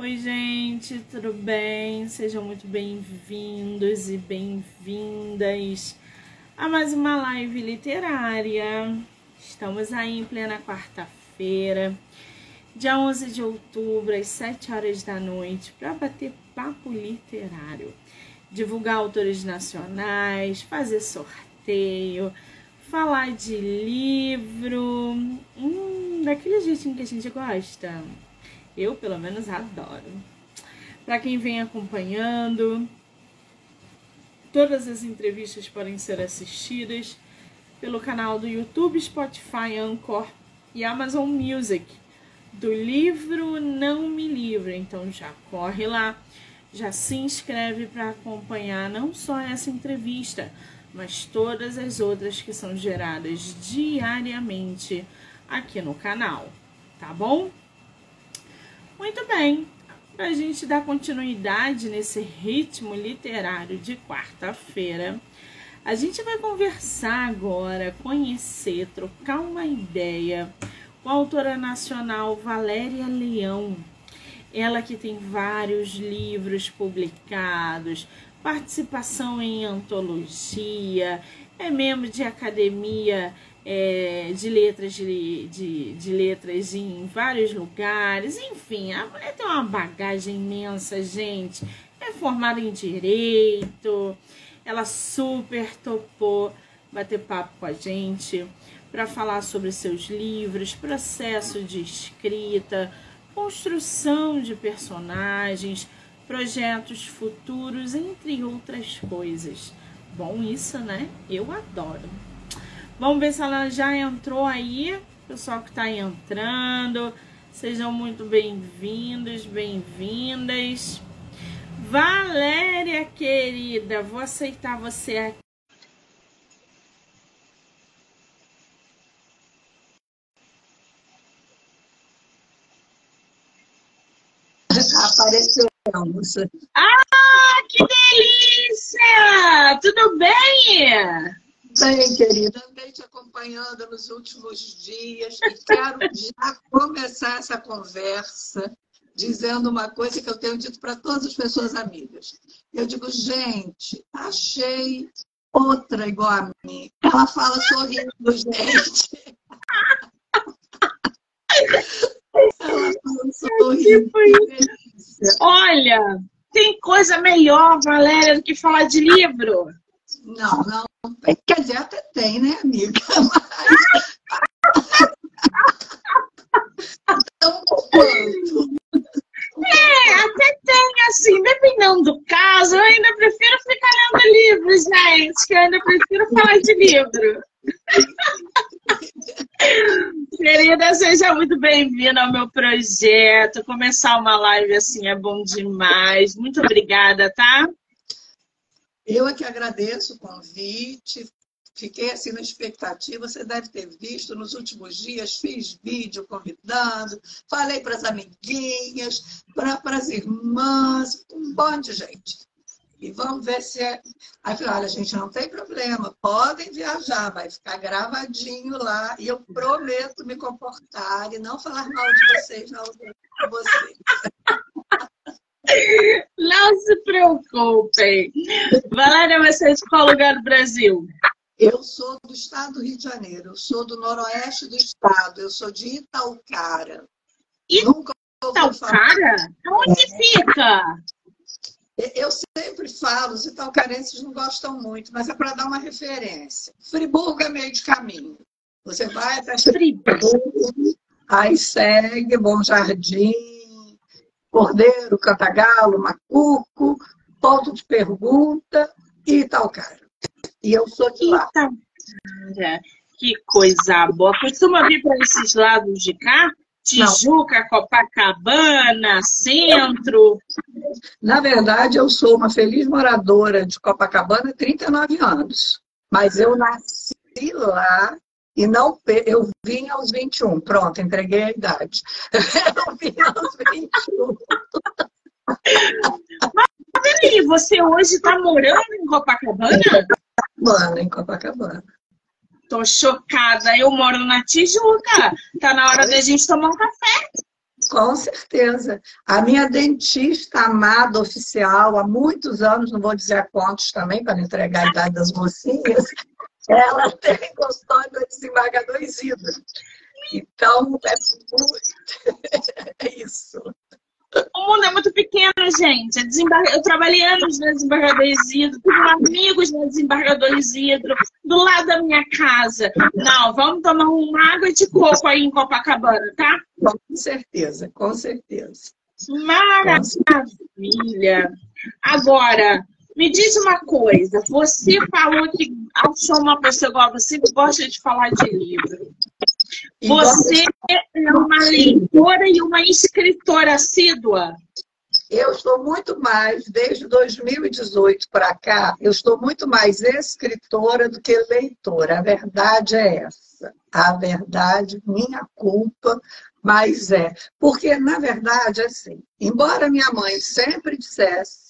Oi, gente, tudo bem? Sejam muito bem-vindos e bem-vindas a mais uma live literária. Estamos aí em plena quarta-feira, dia 11 de outubro, às 7 horas da noite, para bater papo literário, divulgar autores nacionais, fazer sorteio, falar de livro, hum, daquele jeitinho que a gente gosta. Eu, pelo menos, adoro. Para quem vem acompanhando, todas as entrevistas podem ser assistidas pelo canal do YouTube, Spotify, Anchor e Amazon Music do livro Não Me Livre. Então já corre lá, já se inscreve para acompanhar não só essa entrevista, mas todas as outras que são geradas diariamente aqui no canal, tá bom? Muito bem, para a gente dar continuidade nesse ritmo literário de quarta-feira, a gente vai conversar agora, conhecer, trocar uma ideia com a autora nacional Valéria Leão. Ela que tem vários livros publicados, participação em antologia, é membro de academia é, de letras de, de, de, letras em vários lugares, enfim, a mulher tem uma bagagem imensa, gente. É formada em direito, ela super topou bater papo com a gente para falar sobre seus livros, processo de escrita, construção de personagens, projetos futuros, entre outras coisas. Bom, isso, né? Eu adoro. Vamos ver se ela já entrou aí. Pessoal que está entrando, sejam muito bem-vindos, bem-vindas. Valéria, querida, vou aceitar você aqui. Apareceu. Ah, que delícia! Tudo bem? Bem, querida, andei te acompanhando nos últimos dias e quero já começar essa conversa dizendo uma coisa que eu tenho dito para todas as pessoas amigas. Eu digo, gente, achei outra igual a mim. Ela fala sorrindo, gente. Ela fala sorrindo. Olha, tem coisa melhor, Valéria, do que falar de livro? Não, não. Quer dizer, até tem, né, amiga? Quanto. É, até tem, assim, dependendo do caso, eu ainda prefiro ficar lendo livros, gente, que eu ainda prefiro falar de livro. Querida, seja muito bem-vinda ao meu projeto. Começar uma live assim é bom demais. Muito obrigada, tá? Eu é que agradeço o convite. Fiquei assim na expectativa. Você deve ter visto nos últimos dias, fiz vídeo convidando, falei para as amiguinhas, para as irmãs, um monte de gente. E vamos ver se é. Aí falei, olha, gente, não tem problema, podem viajar, vai ficar gravadinho lá. E eu prometo me comportar e não falar mal de vocês na audiência de vocês. Não se preocupem. Valéria, você é de qual lugar do Brasil? Eu sou do estado do Rio de Janeiro, eu sou do noroeste do estado, eu sou de Itaucara. Itaucara? Onde é. fica? Eu sempre falo, os itaucarenses não gostam muito, mas é para dar uma referência. Friburgo é meio de caminho. Você vai até Friburgo, aí segue Bom Jardim, Cordeiro, Cantagalo, Macuco, Ponto de Pergunta e Itaucara. E eu sou de lá. Que coisa boa. Costuma vir para esses lados de cá? Tijuca, Não. Copacabana, centro? Na verdade, eu sou uma feliz moradora de Copacabana há 39 anos. Mas eu nasci lá e não eu vim aos 21. Pronto, entreguei a idade. Eu vim aos 21. Mas peraí, você hoje está morando em Copacabana? Mano, em Copacabana. Tô chocada. Eu moro na Tijuca. Tá na hora da gente tomar um café. Com certeza. A minha dentista amada oficial, há muitos anos, não vou dizer a quantos também, para não entregar a idade das mocinhas, ela tem consultório do desembargador Isidro. Então, é muito. é isso. O mundo é muito pequeno, gente. Eu trabalhei anos na Desembargador Isidro, tenho amigos na Desembargador Isidro, do lado da minha casa. Não, vamos tomar uma água de coco aí em Copacabana, tá? Com certeza, com certeza. Maravilha! Agora, me diz uma coisa. Você falou que achou uma pessoa igual você que gosta de falar de livro. Você é uma leitora e uma escritora assídua? Eu estou muito mais, desde 2018 para cá, eu estou muito mais escritora do que leitora. A verdade é essa. A verdade, minha culpa, mas é. Porque, na verdade, assim, embora minha mãe sempre dissesse,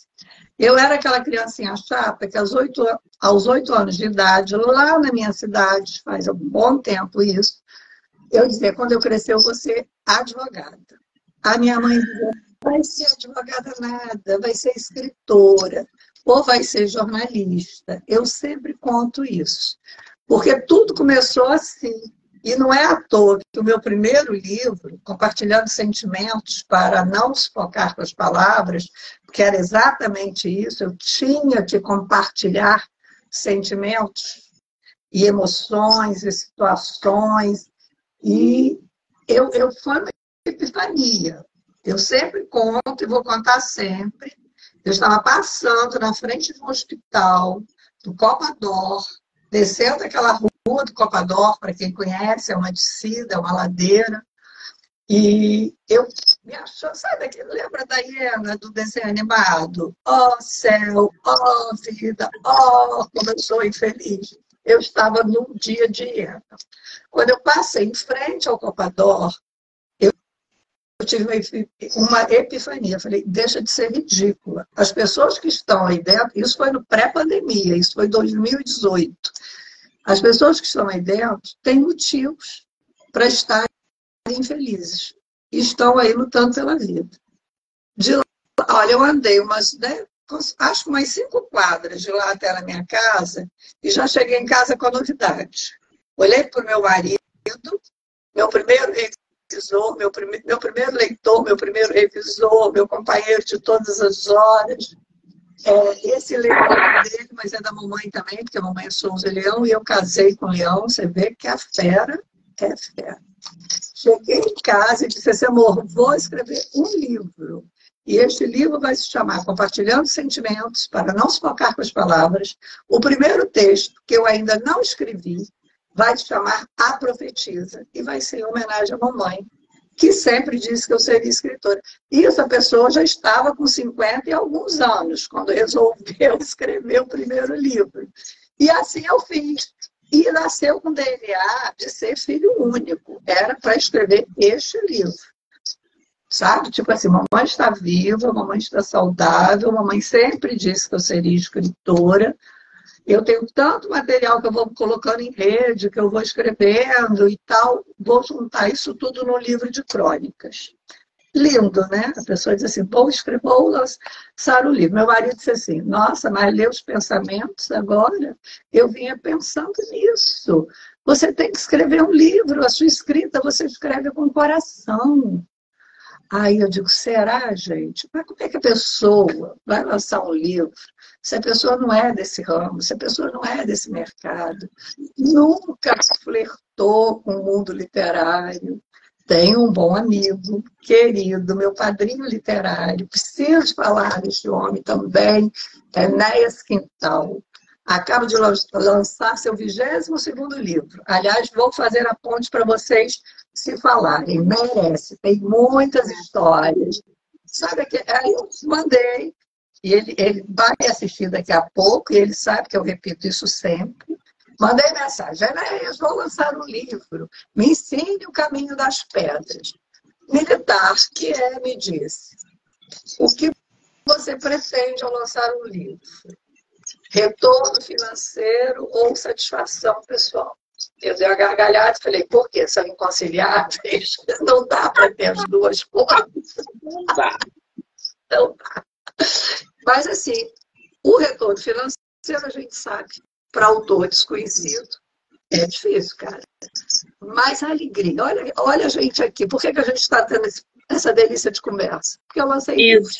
eu era aquela criancinha chata que aos oito, aos oito anos de idade, lá na minha cidade, faz um bom tempo isso, eu dizia, quando eu crescer, eu vou ser advogada. A minha mãe dizia, vai ser advogada nada, vai ser escritora, ou vai ser jornalista. Eu sempre conto isso. Porque tudo começou assim. E não é à toa que o meu primeiro livro, Compartilhando Sentimentos para Não Se Focar com as Palavras, que era exatamente isso, eu tinha que compartilhar sentimentos e emoções e situações e eu, eu foi uma epifania. Eu sempre conto e vou contar sempre. Eu estava passando na frente de um hospital, do Copador, descendo aquela rua do Copador, para quem conhece, é uma descida, é uma ladeira. E eu me achou, sabe aquilo? Lembra da hiena do desenho animado? Oh céu, oh vida, oh como eu sou infeliz eu estava num dia de hiena. Quando eu passei em frente ao Copador, tive uma epifania. Falei, deixa de ser ridícula. As pessoas que estão aí dentro, isso foi no pré-pandemia, isso foi 2018. As pessoas que estão aí dentro têm motivos para estarem infelizes. E estão aí lutando pela vida. De lá, olha, eu andei umas né, acho umas cinco quadras de lá até a minha casa, e já cheguei em casa com a novidade. Olhei para o meu marido, meu primeiro revisor, meu, prime, meu primeiro leitor, meu primeiro revisor, meu companheiro de todas as horas. É, esse leão é dele, mas é da mamãe também, porque a mamãe é Souza Leão, e eu casei com o Leão. Você vê que a fera é fera. Cheguei em casa e disse assim, amor, vou escrever um livro. E este livro vai se chamar Compartilhando Sentimentos para Não Se Focar com as Palavras. O primeiro texto, que eu ainda não escrevi, vai se chamar A Profetisa. E vai ser em homenagem à mamãe, que sempre disse que eu seria escritora. E essa pessoa já estava com 50 e alguns anos, quando resolveu escrever o primeiro livro. E assim eu fiz. E nasceu com DNA de ser filho único. Era para escrever este livro sabe? Tipo assim, mamãe está viva, mamãe está saudável, mamãe sempre disse que eu seria escritora. Eu tenho tanto material que eu vou colocando em rede, que eu vou escrevendo e tal, vou juntar isso tudo no livro de crônicas. Lindo, né? A pessoa diz assim, vou escrever, vou lançar o livro. Meu marido disse assim, nossa, mas ler os pensamentos agora? Eu vinha pensando nisso. Você tem que escrever um livro, a sua escrita você escreve com o coração. Aí eu digo, será, gente? Mas como é que a pessoa vai lançar um livro se a pessoa não é desse ramo, se a pessoa não é desse mercado, nunca flertou com o mundo literário? Tenho um bom amigo, querido, meu padrinho literário, preciso falar deste homem também, Enéas Quintal. Acaba de lançar seu 22 segundo livro. Aliás, vou fazer a ponte para vocês se falarem, merece, tem muitas histórias. Sabe que aí eu mandei, e ele, ele vai assistir daqui a pouco, e ele sabe que eu repito isso sempre. Mandei mensagem, Enéas, vou lançar um livro, me ensine o caminho das pedras. Militar, que é, me disse, o que você pretende ao lançar um livro? Retorno financeiro ou satisfação pessoal? Eu dei uma gargalhada e falei, por quê? São inconciliáveis? Não dá para ter as duas coisas. Não dá. Não dá. Mas, assim, o retorno financeiro, a gente sabe, para autor desconhecido, é difícil, cara. Mas a alegria. Olha, olha a gente aqui. Por que, que a gente está tendo esse, essa delícia de conversa? Porque eu lancei isso.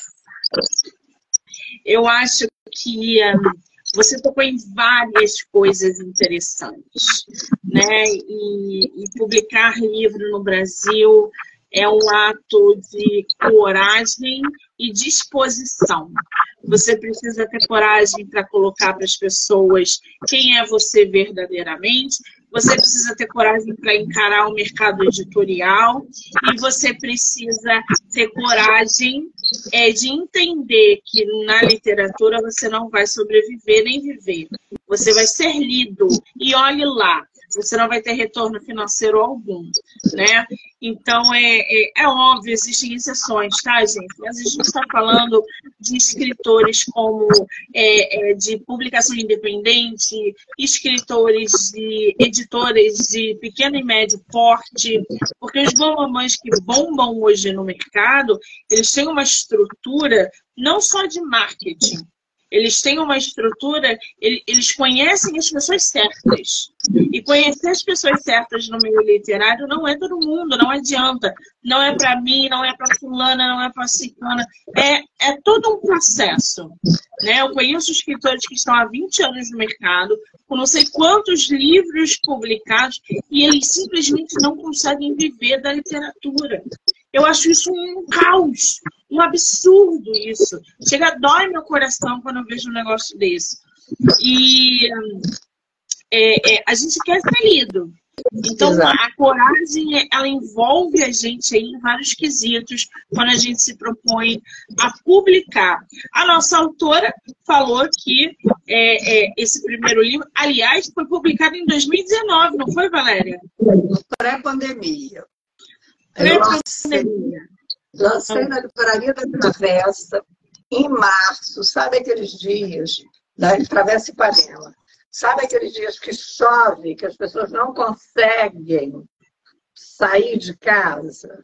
Eu acho que um, você tocou em várias coisas interessantes, né? E, e publicar livro no Brasil é um ato de coragem e disposição. Você precisa ter coragem para colocar para as pessoas quem é você verdadeiramente. Você precisa ter coragem para encarar o mercado editorial e você precisa ter coragem é, de entender que na literatura você não vai sobreviver nem viver. Você vai ser lido. E olhe lá, você não vai ter retorno financeiro algum, né? Então, é, é, é óbvio, existem exceções, tá, gente? Mas a gente está falando de escritores como é, é, de publicação independente, escritores de editores de pequeno e médio porte, porque os bombamães que bombam hoje no mercado, eles têm uma estrutura não só de marketing, eles têm uma estrutura, eles conhecem as pessoas certas. E conhecer as pessoas certas no meio literário não é todo mundo, não adianta. Não é para mim, não é para fulana, não é para ciclana. É, é todo um processo. Né? Eu conheço escritores que estão há 20 anos no mercado, com não sei quantos livros publicados, e eles simplesmente não conseguem viver da literatura. Eu acho isso um caos, um absurdo isso. Chega, dói meu coração quando eu vejo um negócio desse. E é, é, a gente quer ser lido. Então, Exato. a coragem, ela envolve a gente aí em vários quesitos quando a gente se propõe a publicar. A nossa autora falou que é, é, esse primeiro livro, aliás, foi publicado em 2019, não foi, Valéria? Pré-pandemia. Lancei na Livraria da Travessa em março, sabe aqueles dias da Travessa Ipanema? Sabe aqueles dias que chove, que as pessoas não conseguem sair de casa?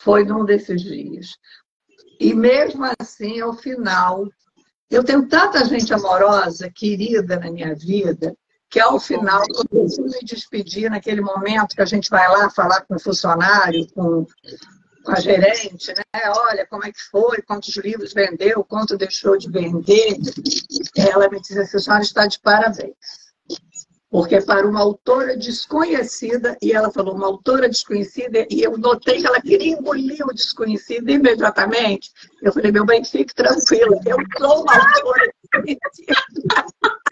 Foi num desses dias. E mesmo assim, ao final, eu tenho tanta gente amorosa, querida na minha vida, que ao final eu preciso me despedir naquele momento que a gente vai lá falar com o funcionário, com com a gerente, né? Olha, como é que foi, quantos livros vendeu, quanto deixou de vender. Ela me disse assim, a senhora está de parabéns. Porque para uma autora desconhecida, e ela falou uma autora desconhecida, e eu notei que ela queria engolir o desconhecido imediatamente. Eu falei, meu bem, fique tranquila, eu sou uma autora desconhecida.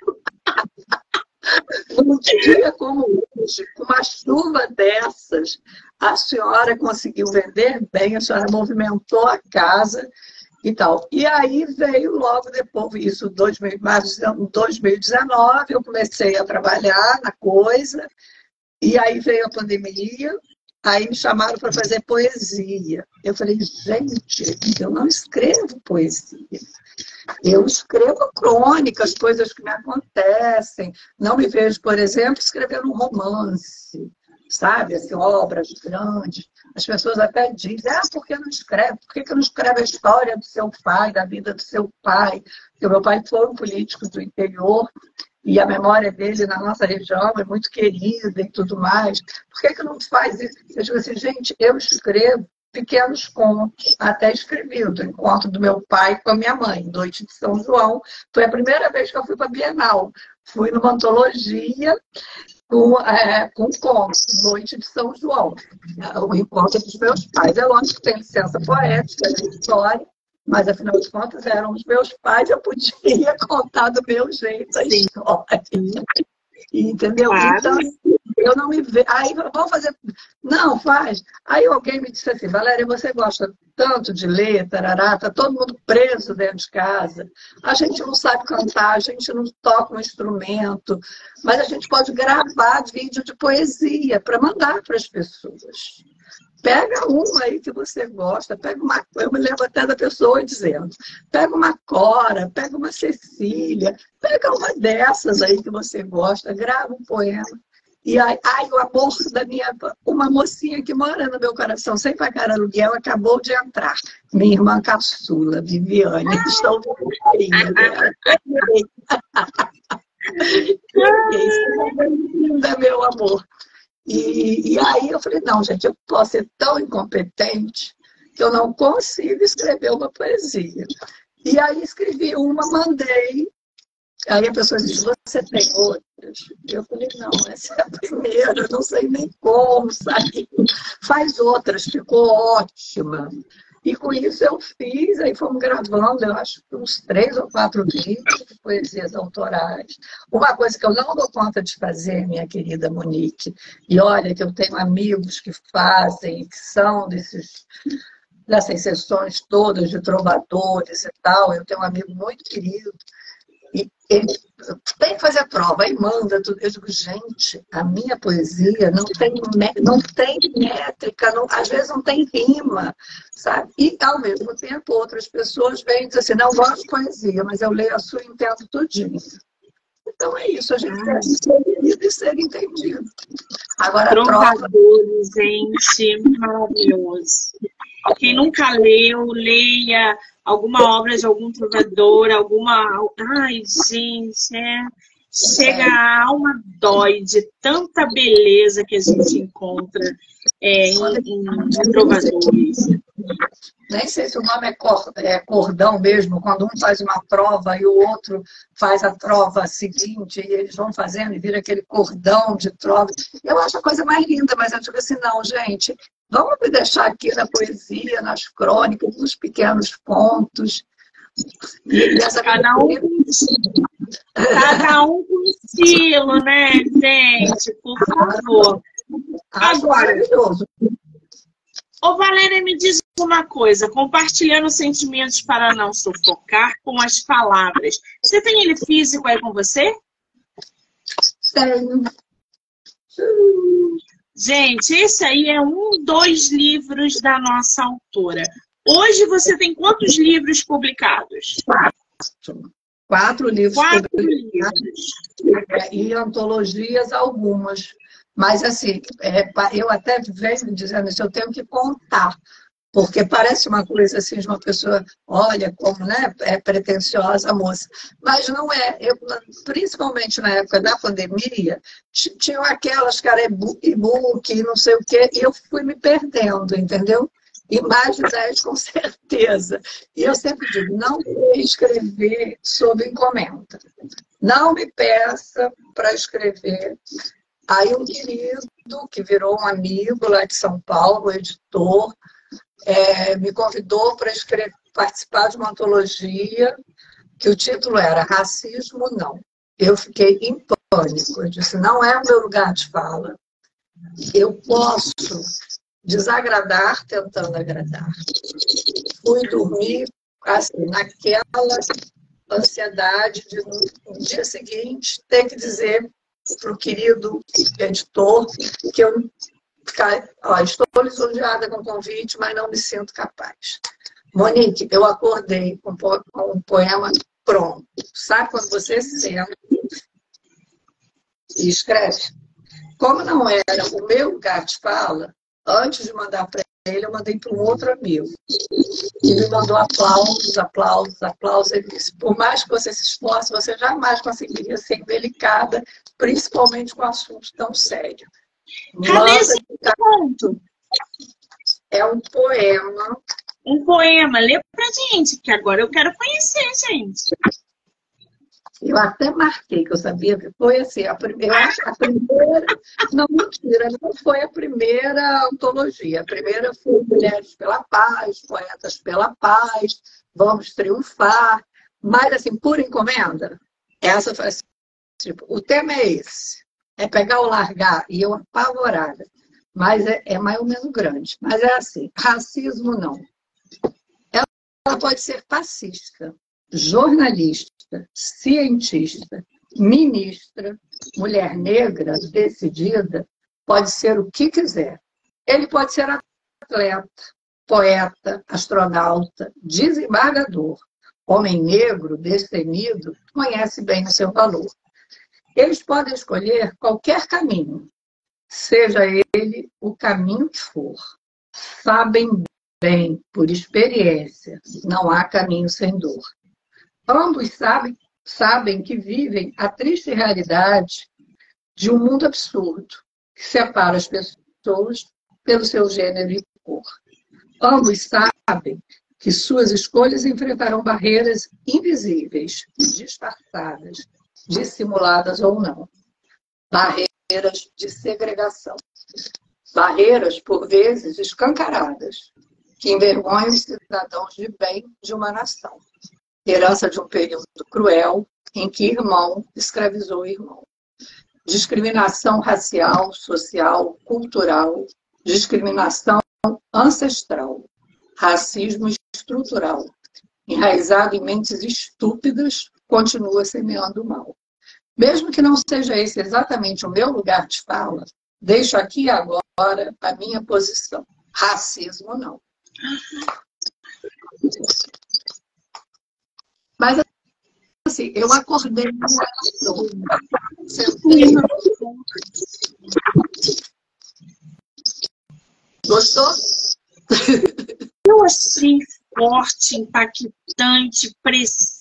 Num dia como hoje, com uma chuva dessas, a senhora conseguiu vender bem, a senhora movimentou a casa e tal. E aí veio logo depois, isso em março de 2019, eu comecei a trabalhar na coisa, e aí veio a pandemia, aí me chamaram para fazer poesia. Eu falei, gente, eu não escrevo poesia. Eu escrevo crônicas, coisas que me acontecem. Não me vejo, por exemplo, escrevendo um romance sabe? Assim, obras grandes. As pessoas até dizem, ah, por que não escreve? Por que, que não escreve a história do seu pai, da vida do seu pai? Porque meu pai foi um político do interior e a memória dele na nossa região é muito querida e tudo mais. Por que, que não faz isso? Eu digo assim, gente, eu escrevo pequenos contos, até escrevi do encontro do meu pai com a minha mãe, Noite de São João. Foi a primeira vez que eu fui para a Bienal. Fui numa antologia com, é, com conto, Noite de São João, o encontro dos meus pais. É lógico que tem licença poética da história, mas afinal de contas eram os meus pais, eu podia contar do meu jeito a história. Entendeu? Claro. Então, eu não me vejo. Aí, vamos fazer. Não, faz. Aí alguém me disse assim, Valéria, você gosta tanto de ler, tarará, tá todo mundo preso dentro de casa. A gente não sabe cantar, a gente não toca um instrumento, mas a gente pode gravar vídeo de poesia para mandar para as pessoas. Pega uma aí que você gosta, pega uma. Eu me lembro até da pessoa dizendo: pega uma Cora, pega uma Cecília, pega uma dessas aí que você gosta, grava um poema. E aí, ai, o amor da minha. Uma mocinha que mora no meu coração sem pagar aluguel acabou de entrar. Minha irmã caçula, Viviane. Estou com carinho dela. Linda, meu amor. E, e aí eu falei, não, gente, eu posso ser tão incompetente que eu não consigo escrever uma poesia. E aí escrevi uma, mandei. Aí a pessoa disse, você tem outras? Eu falei, não, essa é a primeira, não sei nem como sair. Faz outras, ficou ótima. E com isso eu fiz, aí fomos gravando, eu acho que uns três ou quatro vídeos de poesias autorais. Uma coisa que eu não dou conta de fazer, minha querida Monique, e olha que eu tenho amigos que fazem, que são desses, dessas sessões todas de trovadores e tal. Eu tenho um amigo muito querido, e ele tem que fazer prova, aí manda tudo. Eu digo, gente, a minha poesia não tem, não tem métrica, não, às vezes não tem rima, sabe? E, ao mesmo tempo, outras pessoas vêm e dizem assim, não gosto de poesia, mas eu leio a sua e entendo tudinho. Então é isso, a gente deve ser lido e ser entendido. Agora, prova... gente, maravilhoso. Quem nunca leu, leia alguma obra de algum trovador, alguma. Ai, gente, é. Chega a alma dói de tanta beleza que a gente encontra é, em, em, trovadores. Nem sei se o nome é, é, cordão mesmo, quando um faz uma prova e o outro faz a prova seguinte, e eles vão fazendo e vira aquele cordão de trova. Eu acho a coisa mais linda, mas eu digo assim, não, gente, Vamos me deixar aqui na poesia, nas crônicas, nos pequenos pontos. cada um, cada um com estilo, né, gente? Por favor. Agora, ô Valéria, me diz uma coisa, compartilhando sentimentos para não sufocar com as palavras. Você tem ele físico aí com você? Tenho. Gente, esse aí é um dos livros da nossa autora. Hoje você tem quantos livros publicados? Quatro. Quatro livros Quatro publicados. livros. E antologias algumas. Mas, assim, é, eu até venho dizendo isso, eu tenho que contar porque parece uma coisa assim de uma pessoa, olha como né, é pretensiosa a moça. Mas não é. Eu, principalmente na época da pandemia, tinham aquelas que era e-book, não sei o quê, e eu fui me perdendo, entendeu? E mais de 10 com certeza. E eu sempre digo, não escrever sob encomenda. Não me peça para escrever. Aí um querido, que virou um amigo lá de São Paulo, editor, é, me convidou para participar de uma antologia que o título era Racismo Não. Eu fiquei em pânico. Eu disse, não é o meu lugar de fala. Eu posso desagradar tentando agradar. Fui dormir assim, naquela ansiedade de no dia seguinte ter que dizer para o querido editor que eu ficar, ó, estou lisonjeada com o convite, mas não me sinto capaz. Monique, eu acordei com um poema pronto. Sabe quando você senta e escreve? Como não era o meu lugar de fala, antes de mandar para ele, eu mandei para um outro amigo. E me mandou aplausos, aplausos, aplausos. Ele disse, por mais que você se esforce, você jamais conseguiria ser delicada, principalmente com um assunto tão sério. Cadê esse ponto? É um poema. Um poema. Lê pra gente, que agora eu quero conhecer, gente. Eu até marquei, que eu sabia que foi assim, a primeira, a primeira, não mentira, não foi a primeira antologia. A primeira foi Mulheres pela Paz, Poetas pela Paz, Vamos Triunfar. Mas, assim, por encomenda, essa foi assim, tipo, o tema é esse é pegar ou largar, e eu apavorada. Mas é, é mais ou menos grande. Mas é assim, racismo não. Ela pode ser fascista, jornalista, cientista, ministra, mulher negra, decidida, pode ser o que quiser. Ele pode ser atleta, poeta, astronauta, desembargador, homem negro, destemido, conhece bem o seu valor. Eles podem escolher qualquer caminho, seja ele o caminho que for. Sabem bem, por experiência, não há caminho sem dor. Ambos sabem, sabem que vivem a triste realidade de um mundo absurdo que separa as pessoas pelo seu gênero e cor. Ambos sabem que suas escolhas enfrentarão barreiras invisíveis, disfarçadas, dissimuladas ou não. Barreiras de segregação. Barreiras, por vezes, escancaradas, que envergonham os cidadãos de bem de uma nação. Herança de um período cruel em que irmão escravizou irmão. Discriminação racial, social, cultural, discriminação ancestral, racismo estrutural, enraizado em mentes estúpidas, continua semeando mal. Mesmo que não seja esse exatamente o meu lugar de fala, deixo aqui agora a minha posição. Racismo não. Mas assim, eu acordei Gostou? Eu achei forte, impactante, preciso.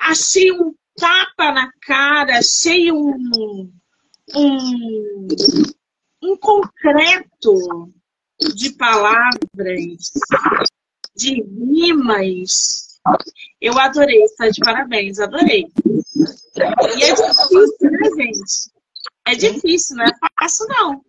Achei um tapa na cara, achei um, um, um concreto de palavras, de rimas. Eu adorei, está de parabéns, adorei. E é difícil, né, gente? É difícil, não é fácil, não.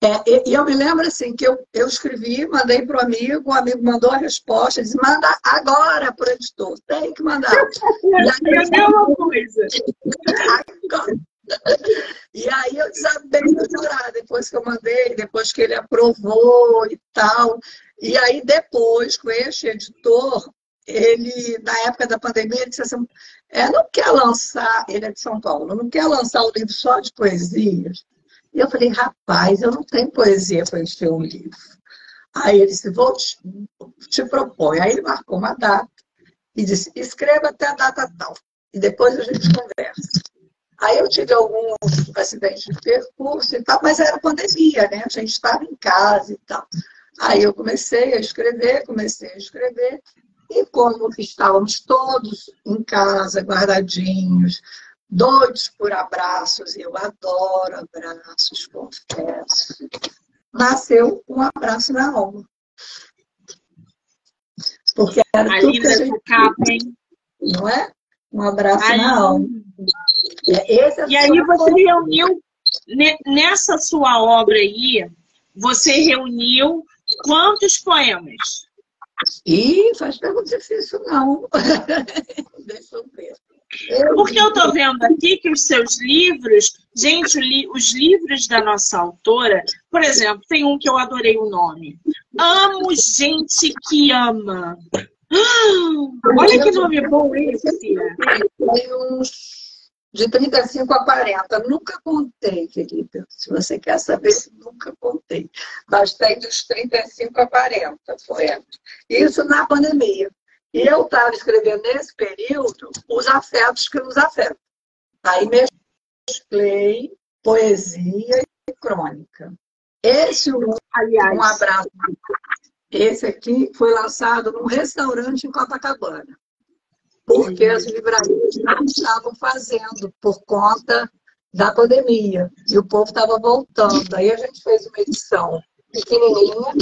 É, e eu me lembro assim que eu, eu escrevi, mandei para o amigo, o amigo mandou a resposta, disse, manda agora para o editor, tem que mandar. E aí, é uma coisa. E aí eu desabei de chorar depois que eu mandei, depois que ele aprovou e tal. E aí depois, com este editor, ele, na época da pandemia, ele disse assim, é, não quer lançar, ele é de São Paulo, não quer lançar o livro só de poesias. E eu falei, rapaz, eu não tenho poesia para encher um livro. Aí ele disse, vou te, te propor. Aí ele marcou uma data e disse, escreva até a data tal. E depois a gente conversa. Aí eu tive alguns acidentes de percurso e tal, mas era pandemia, né? A gente estava em casa e tal. Aí eu comecei a escrever, comecei a escrever. E como estávamos todos em casa, guardadinhos, doidos por abraços, eu adoro abraços, confesso. Nasceu um abraço na alma. Porque era a tudo que a gente... capa, hein? Não é? Um abraço Ai, na alma. É, é e aí você reuniu, nessa sua obra aí, você reuniu quantos poemas? Ih, faz pergunta difícil, não. Deixa eu ver. Porque eu estou vendo aqui que os seus livros, gente, os livros da nossa autora, por exemplo, tem um que eu adorei o nome. Amo gente que ama. olha que nome bom esse. De 35 a 40. Nunca contei, querida. Se você quer saber, nunca contei. Mas tem dos 35 a 40 poemas. Isso na pandemia. E eu estava escrevendo nesse período os afetos que nos afetam. Aí mesclei poesia e crônica. Esse um, um abraço. Esse aqui foi lançado num restaurante em Copacabana. Porque as livrarias não estavam fazendo por conta da pandemia. E o povo estava voltando. Aí a gente fez uma edição pequenininha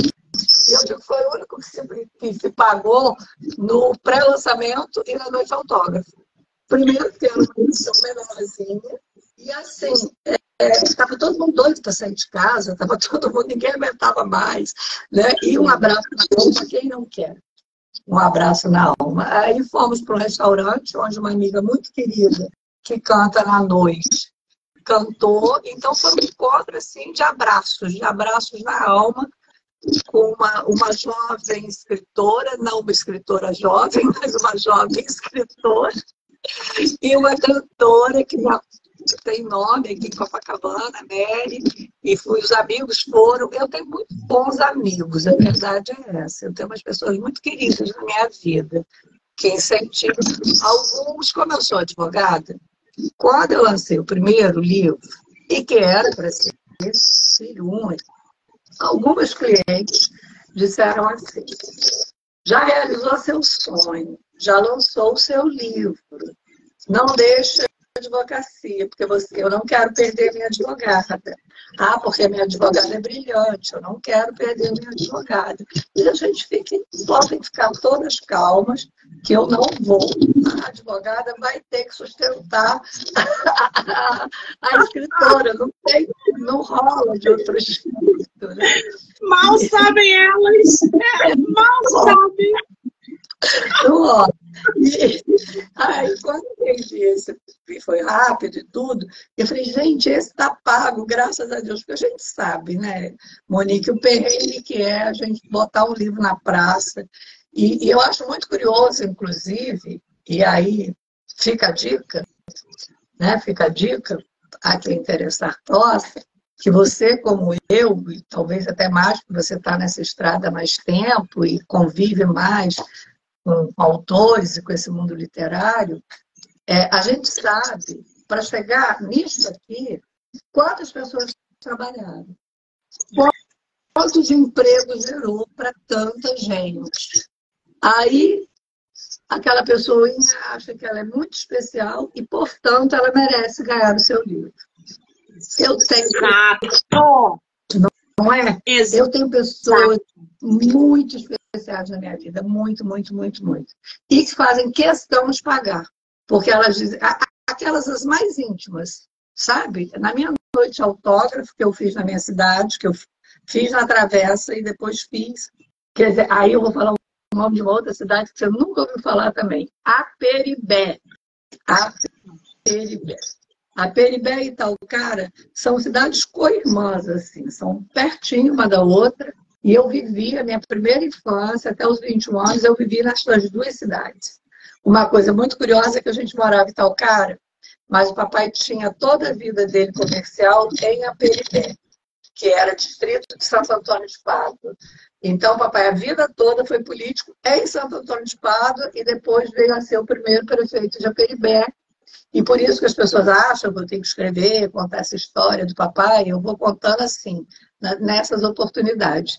eu foi o único que se, que se pagou no pré-lançamento e na noite autógrafo. Primeiro que era uma edição menorzinha, e assim, estava é, todo mundo doido para sair de casa, estava todo mundo, ninguém aguentava mais. Né? E um abraço na alma, quem não quer? Um abraço na alma. Aí fomos para um restaurante onde uma amiga muito querida, que canta na noite, cantou. Então foi um encontro assim, de abraços, de abraços na alma, com uma, uma jovem escritora, não uma escritora jovem, mas uma jovem escritora, e uma cantora que me, tem nome aqui em Copacabana, Mary, e fui, os amigos foram. Eu tenho muito bons amigos, a verdade é essa. Eu tenho umas pessoas muito queridas na minha vida, que incentivam. Alguns, como eu sou advogada, quando eu lancei o primeiro livro, e que era para ser filho único, algumas clientes disseram assim: já realizou seu sonho, já lançou o seu livro, não deixa a advocacia, porque você, eu não quero perder minha advogada. Ah, porque minha advogada é brilhante, eu não quero perder minha advogada. E a gente fica, podem ficar todas calmas, que eu não vou. A advogada vai ter que sustentar a, a escritora, não, tem, não rola de outro jeito. Né? Mal sabem elas, é, mal sabem. Não E, aí, quando eu entendi isso, foi rápido e tudo, eu falei, gente, esse está pago, graças a Deus, porque a gente sabe, né, Monique, o perrengue que é a gente botar um livro na praça. E, e eu acho muito curioso, inclusive, e aí fica a dica, né, fica a dica, a quem interessar possa, que você, como eu, e talvez até mais, porque você está nessa estrada há mais tempo e convive mais com autores e com esse mundo literário, é, a gente sabe, para chegar nisso aqui, quantas pessoas trabalharam, quantos empregos gerou para tanta gente. Aí, aquela pessoa acha que ela é muito especial e, portanto, ela merece ganhar o seu livro. Eu tenho. Exato. Não é? Exato. Eu tenho pessoas muito especiais na minha vida, muito, muito, muito, muito. E que fazem questão de pagar, porque elas dizem, aquelas as mais íntimas, sabe? Na minha noite autógrafo que eu fiz na minha cidade, que eu fiz na Travessa e depois fiz, quer dizer, aí eu vou falar nome de uma outra cidade que você nunca ouviu falar também, Aperibé. Aperibé. A Peribé e Itaúcara são cidades co-irmãs, assim, são pertinho uma da outra, e eu vivi a minha primeira infância, até os 21 anos, eu vivi nas, duas cidades. Uma coisa muito curiosa é que a gente morava em Talcara, mas o papai tinha toda a vida dele comercial em Aperibé, que era distrito de Santo Antônio de Pádua. Então, papai a vida toda foi político em Santo Antônio de Pádua e depois veio a ser o primeiro prefeito de Aperibé. E por isso que as pessoas acham que eu tenho que escrever, contar essa história do papai. Eu vou contando assim, nessas oportunidades.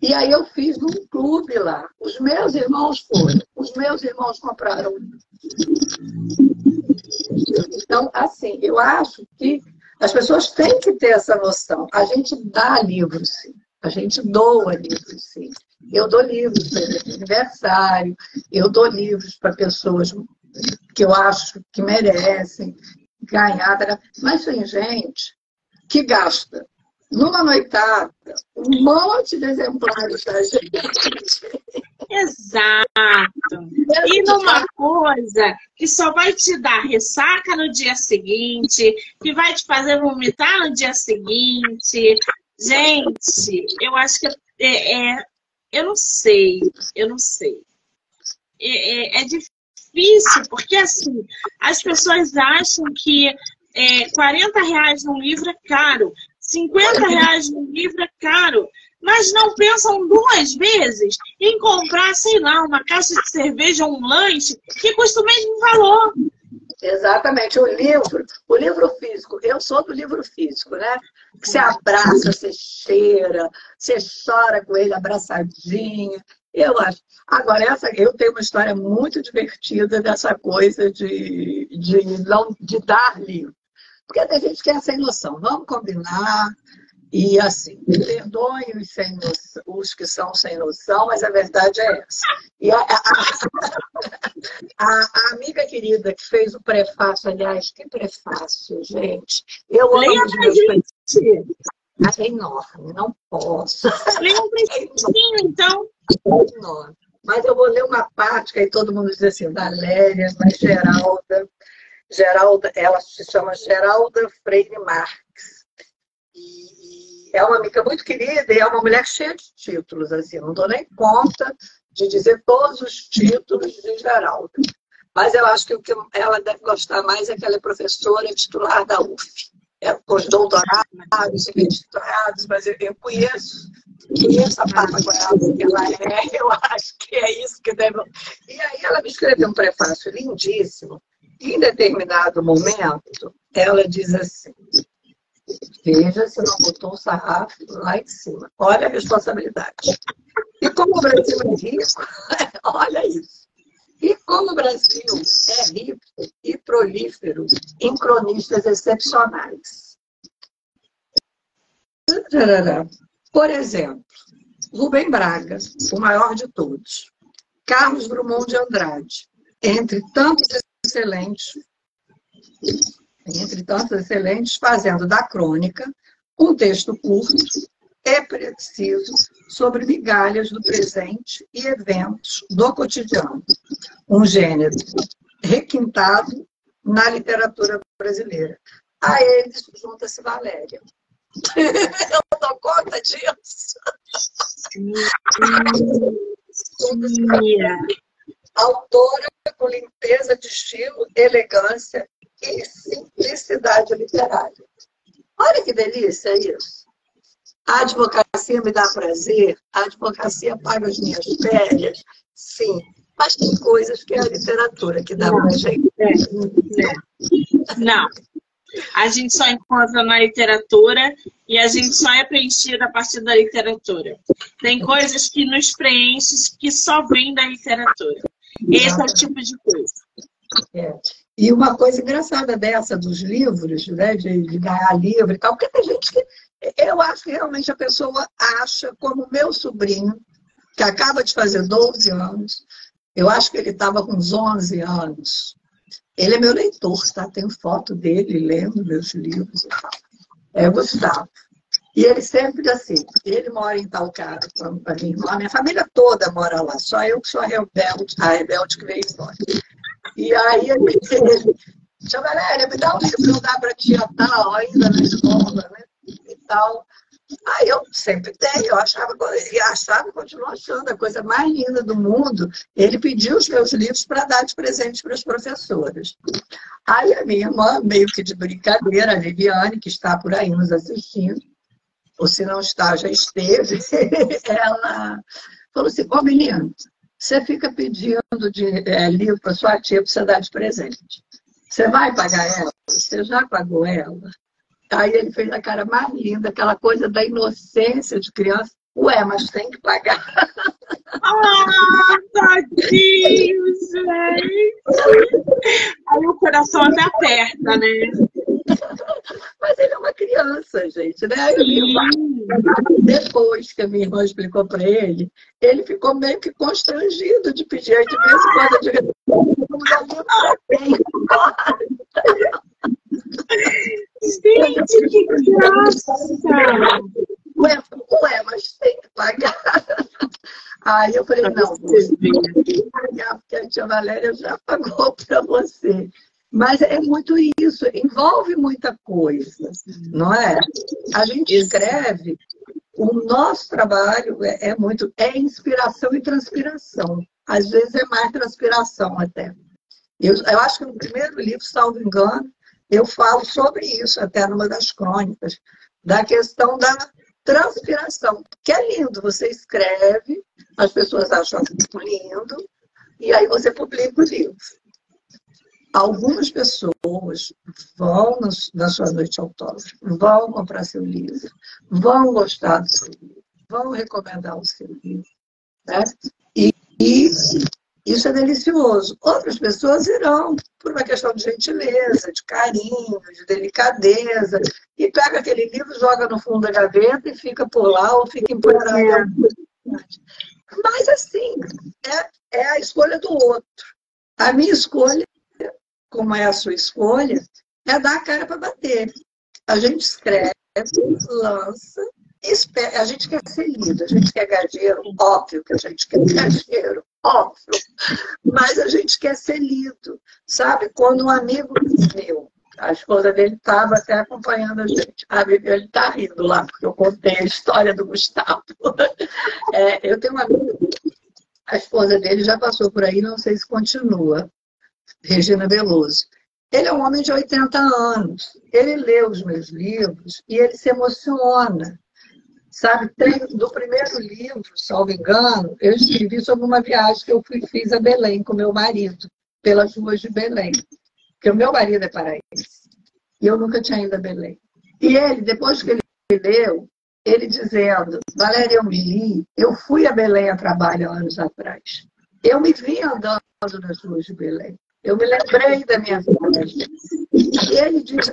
E aí eu fiz num clube lá. Os meus irmãos foram. Os meus irmãos compraram. Então, assim, eu acho que as pessoas têm que ter essa noção. A gente dá livros, sim. A gente doa livros, sim. Eu dou livros para aniversário, eu dou livros para pessoas que eu acho que merecem ganhar. Mas tem gente que gasta numa noitada, um monte de exemplares da gente. Exato. E numa coisa que só vai te dar ressaca no dia seguinte, que vai te fazer vomitar no dia seguinte. Gente, eu acho que é, é eu não sei, eu não sei. É, é, é, difícil, porque assim, as pessoas acham que é, 40 reais num livro é caro. 50 reais no livro é caro, mas não pensam duas vezes em comprar, sei lá, uma caixa de cerveja ou um lanche que custa o mesmo valor. Exatamente, o livro, o livro físico, eu sou do livro físico, né? Você abraça, você cheira, você chora com ele abraçadinho. Eu acho. Agora, essa, eu tenho uma história muito divertida dessa coisa de, de, não, de dar livro. Porque tem gente que é sem noção. Vamos combinar. E assim, perdoem os, sem noção, os que são sem noção, mas a verdade é essa. E a, a, a, a amiga querida que fez o prefácio, aliás, que prefácio, gente. Eu amo os meus gente. É enorme, não posso. Leia um trechinho, então. É enorme. Mas eu vou ler uma parte que aí todo mundo diz assim, Valéria, mas Geralda. Geralda, ela se chama Geralda Freire Marques. E é uma amiga muito querida e é uma mulher cheia de títulos, assim, não dou nem conta de dizer todos os títulos de Geralda. Mas eu acho que o que ela deve gostar mais é que ela é professora titular da UF. É, com os doutorados e doutorados, mas eu, eu conheço, conheço a Papa Goiaba que ela é, eu acho que é isso que deve. E aí ela me escreveu um prefácio lindíssimo. Em determinado momento, ela diz assim: Veja se não botou o sarrafo lá em cima. Olha a responsabilidade. E como o Brasil é rico, olha isso. E como o Brasil é rico e prolífero em cronistas excepcionais. Por exemplo, Rubem Braga, o maior de todos. Carlos Drummond de Andrade, entre tantos excelentes entre tantos excelentes, fazendo da crônica um texto curto e preciso sobre migalhas do presente e eventos do cotidiano. Um gênero requintado na literatura brasileira. A eles junta-se Valéria. Eu dou conta disso. Autora com limpeza de estilo, elegância e simplicidade literária. Olha que delícia isso. A advocacia me dá prazer, a advocacia paga as minhas férias, sim. Mas tem coisas que é a literatura que dá para gente. Não. A gente só encontra na literatura e a gente só é preenchido a partir da literatura. Tem coisas que nos preenchem que só vêm da literatura. Esse é o tipo de coisa. É. E uma coisa engraçada dessa dos livros, né, de, de ganhar livro e tal, porque tem gente que. Eu acho que realmente a pessoa acha, como meu sobrinho, que acaba de fazer 12 anos, eu acho que ele estava com uns 11 anos. Ele é meu leitor, tá? Tenho foto dele lendo meus livros e tal. É Gustavo. E ele sempre assim, ele mora em tal casa a minha família toda mora lá, só eu que sou a rebelde, a rebelde que veio embora. E aí ele, tia Valéria, me dá um livro, dá para tia tal, ainda na escola, né? E tal. Aí eu sempre tenho, eu achava, e achava continuo achando a coisa mais linda do mundo. Ele pediu os meus livros para dar de presente para as professoras. Aí a minha irmã, meio que de brincadeira, a Viviane, que está por aí nos assistindo, ou se não está, já esteve, ela falou assim, ô menino, você fica pedindo de, é, livro para sua tia para você dar de presente. Você vai pagar ela? Você já pagou ela? Aí ele fez a cara mais linda, aquela coisa da inocência de criança. Ué, mas tem que pagar. Ah, tadinho, gente! Aí o coração até aperta, né? Mas ele é uma criança, gente, né? Depois que a minha irmã explicou para ele, ele ficou meio que constrangido de pedir de vez em quando. Eu Gente, que graça! Ué, ué, mas tem que pagar. Aí eu falei, não, você tem que pagar, porque a tia Valéria já pagou para você. Mas é muito isso, envolve muita coisa, não é? A gente escreve, o nosso trabalho é, é muito, é inspiração e transpiração. Às vezes é mais transpiração até. Eu, eu acho que no primeiro livro, salvo engano, eu falo sobre isso, até numa das crônicas, da questão da transpiração, que é lindo. Você escreve, as pessoas acham muito lindo, e aí você publica o livro. Algumas pessoas vão na sua noite autógrafa, vão comprar seu livro, vão gostar do seu livro, vão recomendar o seu livro. Né? E, e isso é delicioso. Outras pessoas irão por uma questão de gentileza, de carinho, de delicadeza, e pega aquele livro, joga no fundo da gaveta e fica por lá ou fica empoeirado. Mas assim, é, é a escolha do outro. A minha escolha como é a sua escolha, é dar a cara para bater. A gente escreve, lança, espera. a gente quer ser lido, a gente quer gajeiro, óbvio que a gente quer gajeiro, óbvio, mas a gente quer ser lido. Sabe, quando um amigo meu, a esposa dele estava até acompanhando a gente. A ele está rindo lá, porque eu contei a história do Gustavo. É, eu tenho um amigo, a esposa dele já passou por aí, não sei se continua Regina Veloso. Ele é um homem de 80 anos. Ele lê os meus livros e ele se emociona. Sabe, tem, do primeiro livro, salvo engano, eu escrevi sobre uma viagem que eu fui, fiz a Belém com meu marido, pelas ruas de Belém. Porque o meu marido é paraense. E eu nunca tinha ido a Belém. E ele, depois que ele leu, ele dizendo, Valéria, eu me li, eu fui a Belém a trabalho anos atrás. Eu me vi andando nas ruas de Belém. Eu me lembrei da minha vida. E ele diz,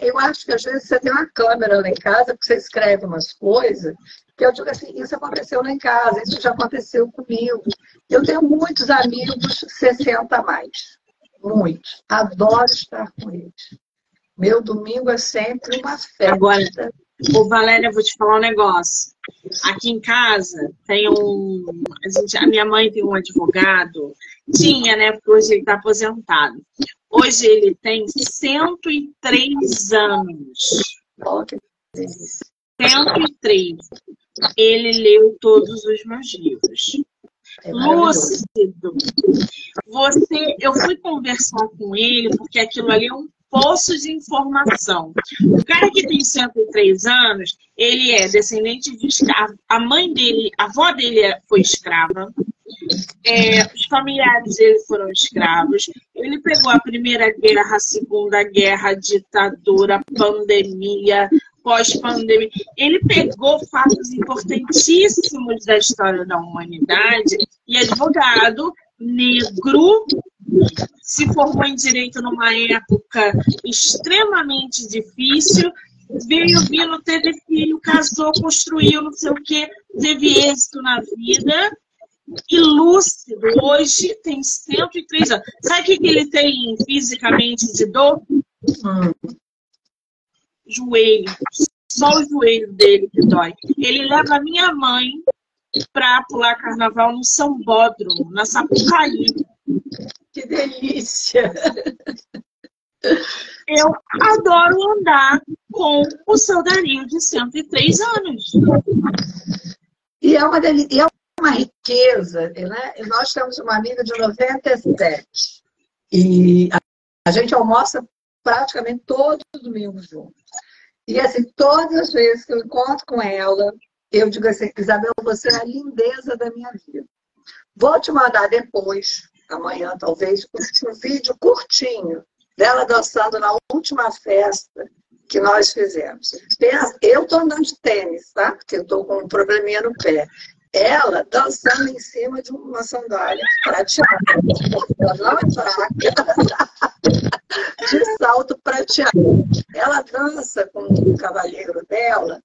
eu acho que às vezes você tem uma câmera lá em casa, porque você escreve umas coisas, que eu digo assim, isso aconteceu lá em casa, isso já aconteceu comigo. Eu tenho muitos amigos 60 a mais. Muitos. Adoro estar com eles. Meu domingo é sempre uma festa. Agora, Ô, Valéria, vou te falar um negócio. Aqui em casa tem um. A, gente, a minha mãe tem um advogado. Tinha, né? Porque hoje ele está aposentado. Hoje ele tem 103 anos. 103. Ele leu todos os meus livros. É Lúcido, você, eu fui conversar com ele porque aquilo ali é um poço de informação. O cara que tem 103 anos, ele é descendente de escravo. A mãe dele, a avó dele é, foi escrava. É, os familiares dele foram escravos. Ele pegou a Primeira Guerra, a Segunda Guerra, a ditadura, pandemia, pós-pandemia. Ele pegou fatos importantíssimos da história da humanidade e advogado negro se formou em direito numa época extremamente difícil, veio vindo, teve filho, casou, construiu, não sei o que, teve êxito na vida. E lúcido, hoje tem 103 anos. Sabe o que ele tem fisicamente de dor? Hum. Joelho. Só o joelho dele que dói. Ele leva a minha mãe para pular carnaval no Sambódromo, na Sapucaí. Que delícia! Eu adoro andar com o seu Darinho de 103 anos. E é uma, e é uma riqueza, né? Nós temos uma amiga de 97 e a, a gente almoça praticamente todos os domingos juntos. E assim, todas as vezes que eu encontro com ela, eu digo assim, Isabel, você é a lindeza da minha vida. Vou te mandar depois amanhã talvez, um vídeo curtinho dela dançando na última festa que nós fizemos. Eu estou andando de tênis, tá? Porque eu estou com um probleminha no pé. Ela dançando em cima de uma sandália prateada. Ela é fraca. De salto prateado. Ela dança com o cavalheiro dela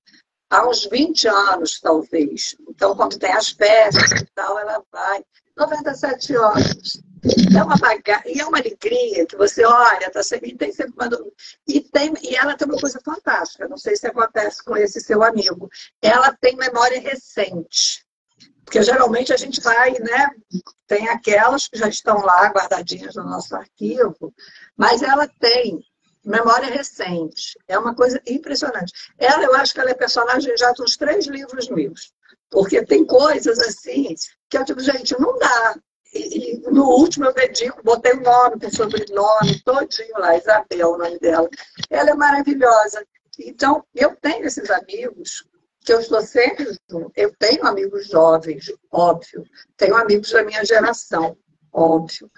há uns 20 anos, talvez. Então, quando tem as festas e tal, ela vai. 97 horas. É uma baga... E é uma alegria que você olha, tá sempre... tem sempre uma... e, tem... e ela tem uma coisa fantástica, não sei se acontece com esse seu amigo. Ela tem memória recente. Porque geralmente a gente vai, né? Tem aquelas que já estão lá guardadinhas no nosso arquivo, mas ela tem memória recente. É uma coisa impressionante. Ela, eu acho que ela é personagem já dos três livros meus. Porque tem coisas assim que eu digo, gente, não dá. E, e no último eu dedico, botei o nome, o sobrenome, todinho lá, Isabel, o nome dela. Ela é maravilhosa. Então, eu tenho esses amigos que eu estou sempre junto. Eu tenho amigos jovens, óbvio. Tenho amigos da minha geração, óbvio.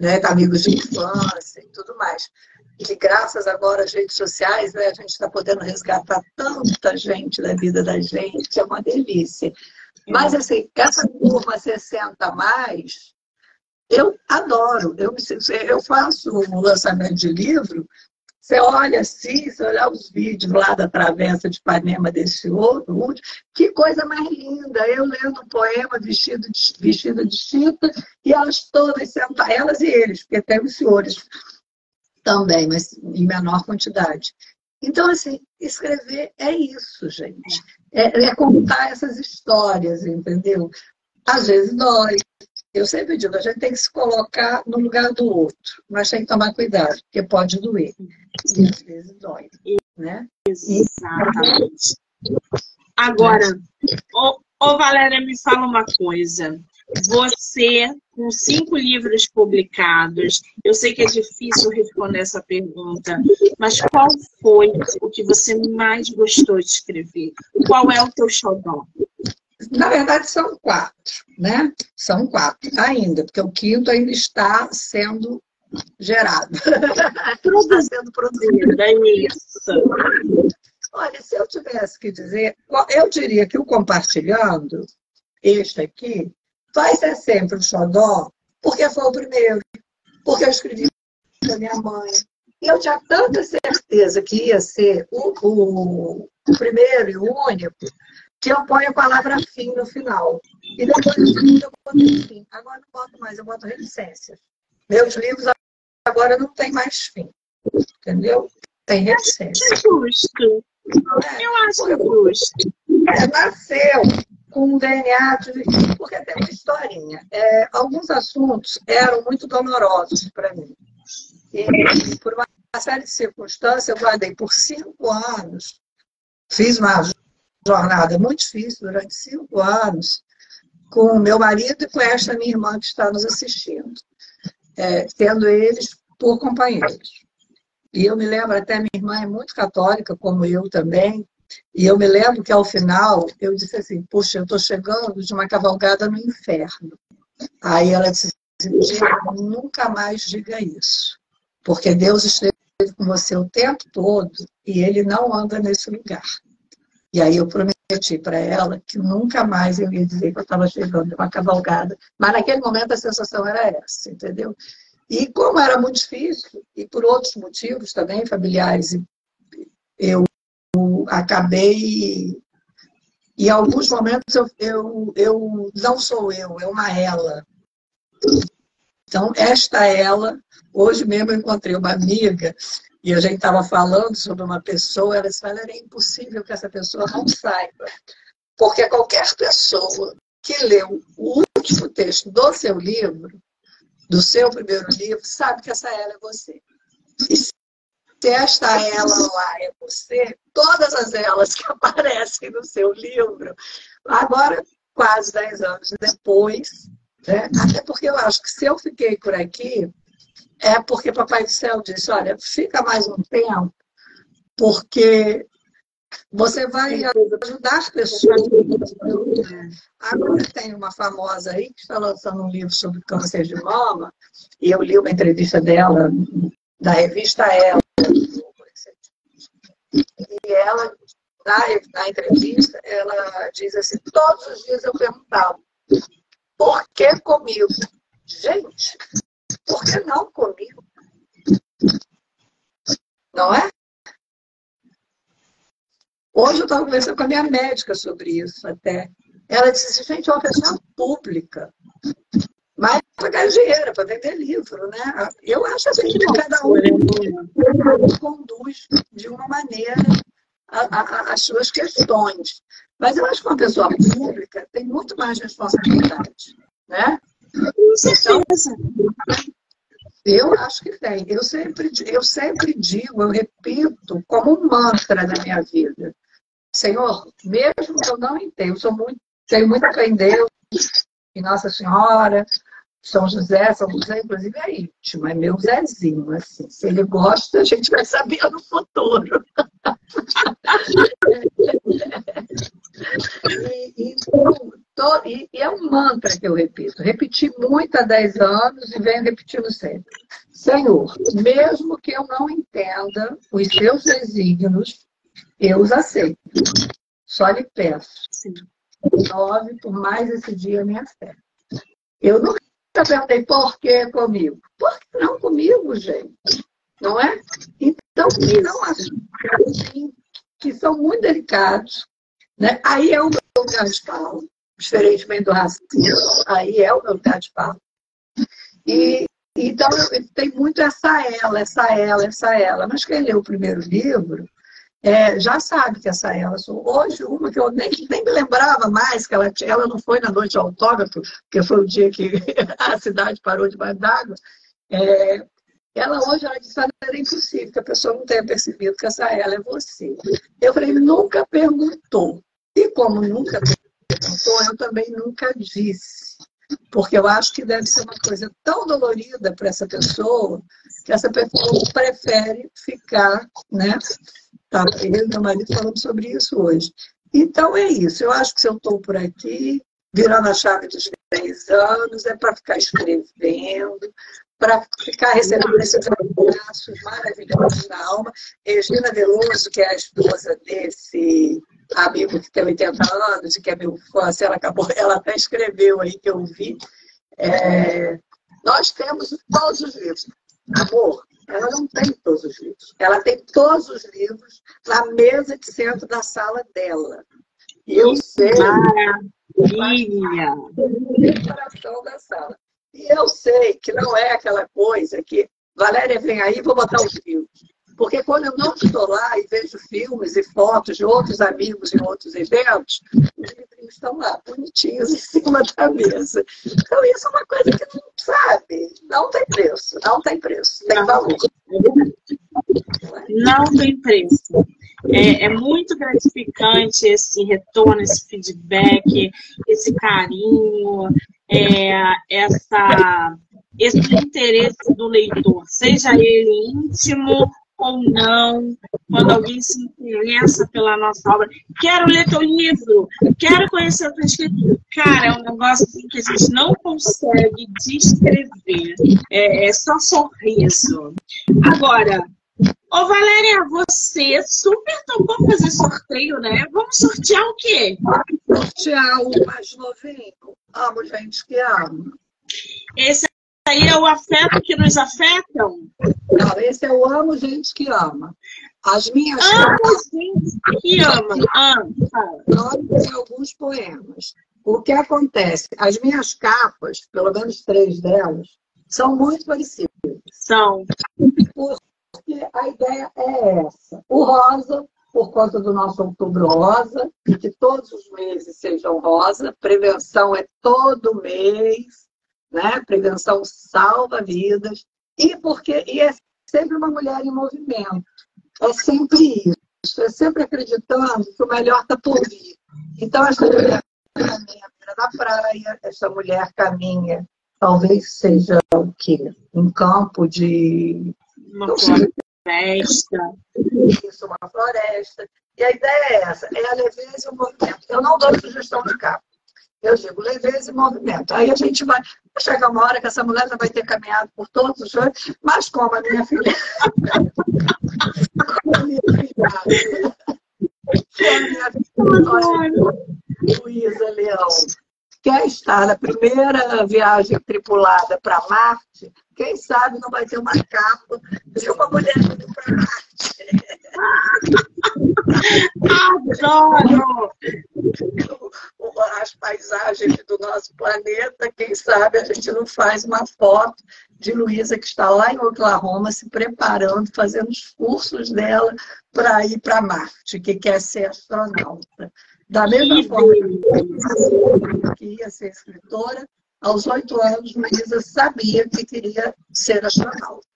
Né? Amigos de infância e tudo mais que graças agora às redes sociais, né, a gente está podendo resgatar tanta gente da vida da gente, é uma delícia. Mas assim, essa curva 60 mais, eu adoro. Eu, eu faço um lançamento de livro, você olha assim, você olha os vídeos lá da Travessa de Ipanema desse outro, que coisa mais linda. Eu lendo um poema vestido de, vestido de chita e elas todas sentadas, elas e eles, porque tem os senhores também, mas em menor quantidade. Então, assim, escrever é isso, gente. É, é contar essas histórias, entendeu? Às vezes dói. Eu sempre digo, a gente tem que se colocar no lugar do outro, mas tem que tomar cuidado, porque pode doer. E às vezes dói, né? Exatamente. Agora, ô, ô Valéria, me fala uma coisa. Você, com cinco livros publicados, eu sei que é difícil responder essa pergunta, mas qual foi o que você mais gostou de escrever? Qual é o teu xodó? Na verdade, são quatro, né? São quatro ainda, porque o quinto ainda está sendo gerado. está sendo produzido. É isso. Olha, se eu tivesse que dizer, eu diria que o compartilhando, este aqui, vai ser sempre o xodó, porque foi o primeiro, porque eu escrevi da minha mãe. E eu tinha tanta certeza que ia ser o, o, o primeiro e o único, que eu ponho a palavra fim no final. E depois do segundo eu boto fim. Agora não boto mais, eu boto reticências. Meus livros agora não tem mais fim. Entendeu? Tem reticência. É justo. É, eu acho justo. É, nasceu um DNA de... Porque tem uma historinha. É, alguns assuntos eram muito dolorosos para mim. E por uma série de circunstâncias, eu guardei por cinco anos. Fiz uma jornada muito difícil durante cinco anos com o meu marido e com esta minha irmã que está nos assistindo, é, tendo eles por companheiros. E eu me lembro, até minha irmã é muito católica, como eu também, e eu me lembro que ao final eu disse assim: Puxa, eu estou chegando de uma cavalgada no inferno. Aí ela disse: Nunca mais diga isso, porque Deus esteve com você o tempo todo e ele não anda nesse lugar. E aí eu prometi para ela que nunca mais eu ia dizer que eu estava chegando de uma cavalgada. Mas naquele momento a sensação era essa, entendeu? E como era muito difícil, e por outros motivos também, familiares, eu acabei. Em alguns momentos eu, eu, eu não sou eu, é uma ela. Então, esta ela, hoje mesmo eu encontrei uma amiga e a gente estava falando sobre uma pessoa, ela disse, era impossível que essa pessoa não saiba. Porque qualquer pessoa que leu o último texto do seu livro, do seu primeiro livro, sabe que essa ela é você. E se esta ela lá é você, todas as elas que aparecem no seu livro, agora, quase 10 anos depois, né? até porque eu acho que se eu fiquei por aqui, é porque Papai do Céu disse: olha, fica mais um tempo, porque você vai ajudar as pessoas. Agora tem uma famosa aí que está lançando um livro sobre câncer de mama, e eu li uma entrevista dela, da revista Ela. E ela, na, na entrevista, ela diz assim: todos os dias eu perguntava, por que comigo? Gente, por que não comigo? Não é? Hoje eu estava conversando com a minha médica sobre isso até. Ela disse assim, gente, é uma pessoa pública. Mas para ganhar dinheiro, para vender livro, né? Eu acho assim que cada um conduz de uma maneira a, a, as suas questões. Mas eu acho que uma pessoa pública tem muito mais responsabilidade, né? Com certeza. Então, eu acho que tem. Eu sempre, eu sempre digo, eu repito como um mantra na minha vida. Senhor, mesmo que eu não entenda, eu sou muito, tenho muita fé em Deus, em Nossa Senhora, São José, São José, inclusive é íntimo, é meu Zezinho, assim. Se ele gosta, a gente vai saber no futuro. e, e, Tô, e, e, é um mantra que eu repito. Repeti muito há 10 anos e venho repetindo sempre. Senhor, mesmo que eu não entenda os seus desígnios, eu os aceito. Só lhe peço. Nove por mais esse dia minha fé. Eu nunca perguntei por que comigo. Por que não comigo, gente? Não é? Então, não assuntos que são muito delicados. Né? Aí é o meu lugar de fala diferentemente do racismo, aí é o meu lugar de fala. E, então, tem muito essa ela, essa ela, essa ela. Mas quem lê o primeiro livro é, já sabe que essa ela sou. Hoje, uma que eu nem, nem me lembrava mais, que ela, ela não foi na noite autógrafo, porque foi o dia que a cidade parou debaixo d'água. É, ela hoje ela disse era impossível que a pessoa não tenha percebido que essa ela é você. Eu falei, nunca perguntou. E como nunca perguntou, eu também nunca disse. porque eu acho que deve ser uma coisa tão dolorida para essa pessoa que essa pessoa prefere ficar, né? Tá, eu e meu marido falando sobre isso hoje. Então é isso. Eu acho que se eu estou por aqui, virando a chave dos 10 anos, é para ficar escrevendo, para ficar recebendo esses abraços maravilhosos na alma. Regina Veloso, que é a esposa desse amigo que tem 80 anos que é meu fã, assim, ela acabou, ela até escreveu aí que eu vi. É, nós temos todos os livros. Amor, ela não tem todos os livros. Ela tem todos os livros na mesa de centro da sala dela. E eu sei. Maravilha! coração da sala. E eu sei que não é aquela coisa que Valéria vem aí, vou botar os livros. Porque quando eu não estou lá e vejo filmes e fotos de outros amigos em outros eventos, os livrinhos estão lá, bonitinhos, em cima da mesa. Então, isso é uma coisa que não sabe, não tem preço, não tem preço, tem valor. Não tem preço. É, é, muito gratificante esse retorno, esse feedback, esse carinho, é, essa, esse interesse do leitor, seja ele íntimo ou não, quando alguém se interessa pela nossa obra. Quero ler teu livro, quero conhecer a tua escritura. Cara, é um negócio assim que a gente não consegue descrever. É, é só sorriso. Agora, Ô Valéria, você super topou fazer sorteio, né? Vamos sortear o quê? Sortear o mais novinho. Amo gente que ama. Esse aí é o afeto que nos afetam? Não, esse é o amo gente que ama. As minhas amo gente que ama. Amo. Nome de alguns poemas. O que acontece? As minhas capas, pelo menos três delas, são muito parecidas. São. Porque a ideia é essa. O rosa, por conta do nosso outubro rosa, que todos os meses sejam rosa. Prevenção é todo mês né? Prevenção salva vidas. E porque e é sempre uma mulher em movimento. É sempre isso. É sempre acreditando que o melhor está por vir. Então, essa mulher caminha na praia, essa mulher caminha, talvez seja o quê? Um campo de. Uma floresta. Isso, uma floresta. E a ideia é essa: é a leveza e o movimento. Eu não dou sugestão de capa. Eu digo leveza e movimento. Aí a gente vai. Chegar uma hora que essa mulher já vai ter caminhado por todos os jogos, mas como a minha filha. como a minha filha. Luísa Leão quer estar na primeira viagem tripulada para Marte, quem sabe não vai ter uma capa de uma mulher indo para Marte. Adoro! As paisagens do nosso planeta, quem sabe a gente não faz uma foto de Luísa que está lá em Oklahoma se preparando, fazendo os cursos dela para ir para Marte, que quer ser astronauta. Da mesma forma que ia ser escritora, aos oito anos, Luísa sabia que queria ser astronauta.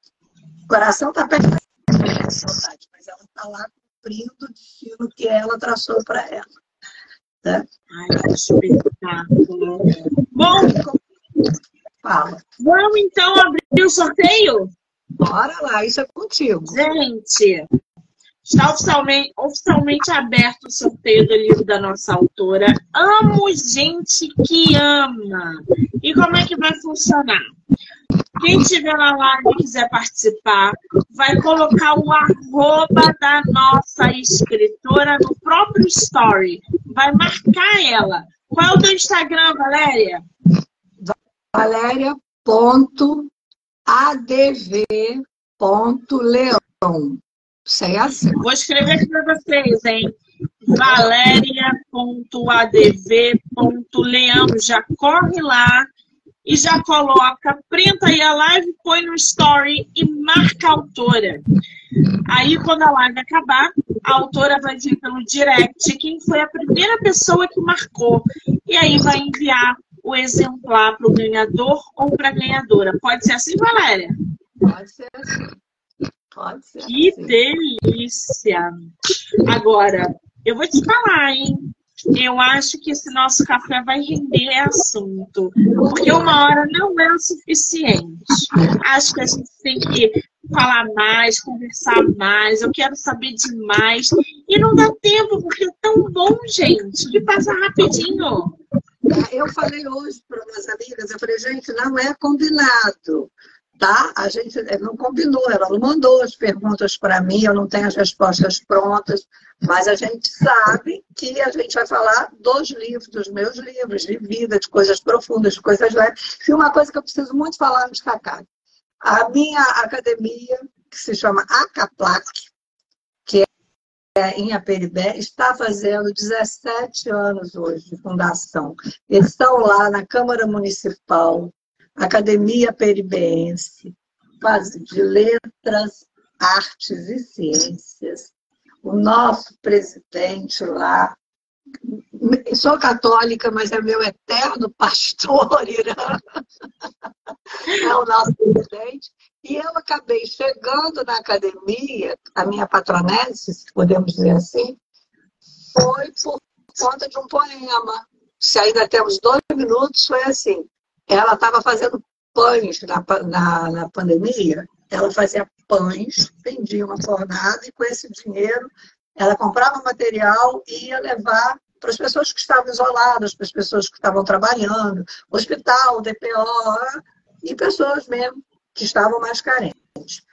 O coração está perfeito, mas ela está lá cumprindo o destino que ela traçou para ela. Né? Ai, que espetáculo. Bom, Fala. vamos então abrir o sorteio? Bora lá, isso é contigo. Gente, está oficialmente, oficialmente aberto o sorteio do livro da nossa autora. Amo gente que ama. E como é que vai funcionar? Quem estiver na live e quiser participar, vai colocar o arroba da nossa escritora no próprio story. Vai marcar ela. Qual é o teu Instagram, Valéria? Valéria.adv.leão. Sem assim. Vou escrever aqui para vocês, hein? Valéria.adv.leão. Já corre lá e já coloca, printa aí a live, põe no story e marca a autora. Aí, quando a live acabar, a autora vai vir pelo direct quem foi a primeira pessoa que marcou. E aí vai enviar o exemplar para o ganhador ou para a ganhadora. Pode ser assim, Valéria? Pode ser assim. Pode ser. Que assim. delícia! Agora, eu vou te falar, hein? Eu acho que esse nosso café vai render assunto, porque uma hora não é o suficiente. Acho que a gente tem que falar mais, conversar mais, eu quero saber demais. E não dá tempo, porque é tão bom, gente, que passa rapidinho. Eu falei hoje para umas amigas, eu falei, gente, não é combinado tá? A gente eh, não combinou, ela não mandou as perguntas para mim, eu não tenho as respostas prontas, mas a gente sabe que a gente vai falar dos livros, dos meus livros, de vida, de coisas profundas, de coisas leves. E uma coisa que eu preciso muito falar, destacar. A minha academia, que se chama ACAPLAC, que é em Aperibé, está fazendo 17 anos hoje de fundação. Eles estão lá na Câmara Municipal, Academia Peribeense, de Letras, Artes e Ciências. O nosso presidente lá, sou católica, mas é meu eterno pastor, Irã, é o nosso presidente. E eu acabei chegando na academia, a minha patronese, se podemos dizer assim, foi por conta de um poema. Se ainda temos dois minutos, foi assim ela estava fazendo pães na, na, na, pandemia. Ela fazia pães, vendia uma fornada e com esse dinheiro ela comprava material e ia levar para as pessoas que estavam isoladas, para as pessoas que estavam trabalhando, hospital, DPO e pessoas mesmo que estavam mais carentes.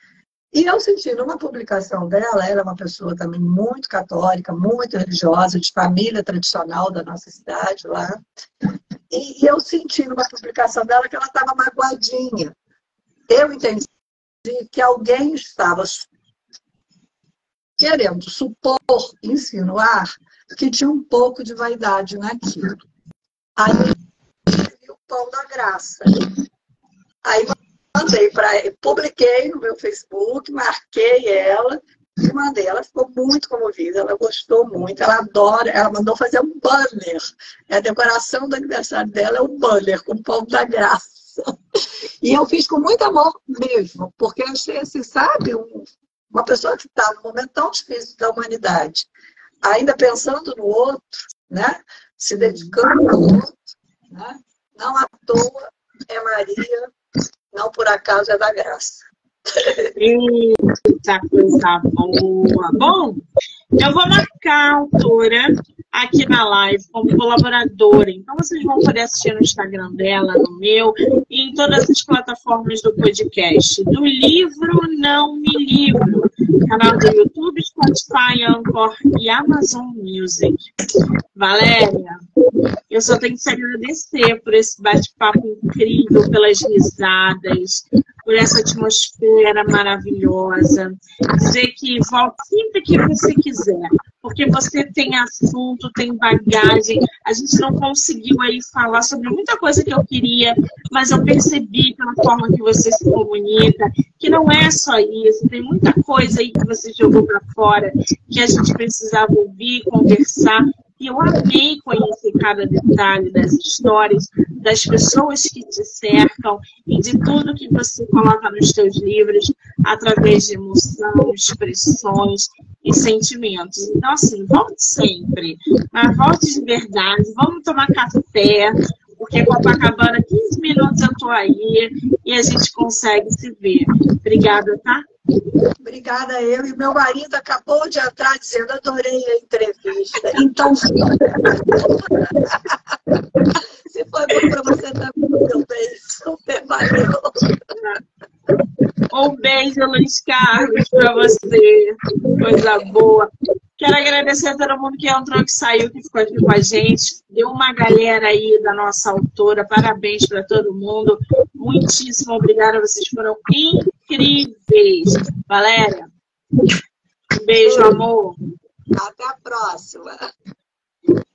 E eu senti numa publicação dela, ela é uma pessoa também muito católica, muito religiosa, de família tradicional da nossa cidade lá. E, eu senti numa publicação dela que ela estava magoadinha. Eu entendi que alguém estava querendo supor, insinuar, que tinha um pouco de vaidade naquilo. Aí o pão da graça. Aí mandei para publiquei no meu Facebook, marquei ela e mandei. Ela ficou muito comovida, ela gostou muito, ela adora, ela mandou fazer um banner. É a decoração do aniversário dela é um banner com o pão da graça. E eu fiz com muito amor mesmo, porque eu achei assim, sabe, um, uma pessoa que está num momento tão difícil da humanidade, ainda pensando no outro, né? Se dedicando ao outro, né? Não à toa é Maria não por acaso é da graça. Eita, coisa boa. Bom, eu vou marcar a autora aqui na live como colaboradora. Então vocês vão poder assistir no Instagram dela, no meu e em todas as plataformas do podcast. Do livro Não Me Livro, canal do YouTube, Spotify, Anchor e Amazon Music. Valéria, eu só tenho que te agradecer por esse bate-papo incrível, pelas risadas, por essa atmosfera maravilhosa. Dizer que volte sempre que você quiser, porque você tem assunto, tem bagagem. A gente não conseguiu aí falar sobre muita coisa que eu queria, mas eu percebi pela forma que você se comunica que não é só isso, tem muita coisa aí que você jogou para fora que a gente precisava ouvir, conversar. E eu amei conhecer cada detalhe das histórias, das pessoas que te cercam e de tudo que você coloca nos seus livros através de emoção, expressões e sentimentos. Então, assim, volte sempre, mas volte de verdade, vamos tomar café, porque Copacabana, 15 minutos eu tô aí e a gente consegue se ver. Obrigada, tá? Obrigada eu. E meu marido acabou de entrar dizendo, adorei a entrevista. Então, se foi bom para você também, meu bem, super valeu. Um beijo, Luiz Carlos, para você. Coisa boa. Quero agradecer a todo mundo que entrou, que saiu, que ficou aqui com a gente. Deu uma galera aí da nossa autora. Parabéns para todo mundo. Muitíssimo obrigada. Vocês foram incríveis. Valéria, um beijo, amor. Até a próxima.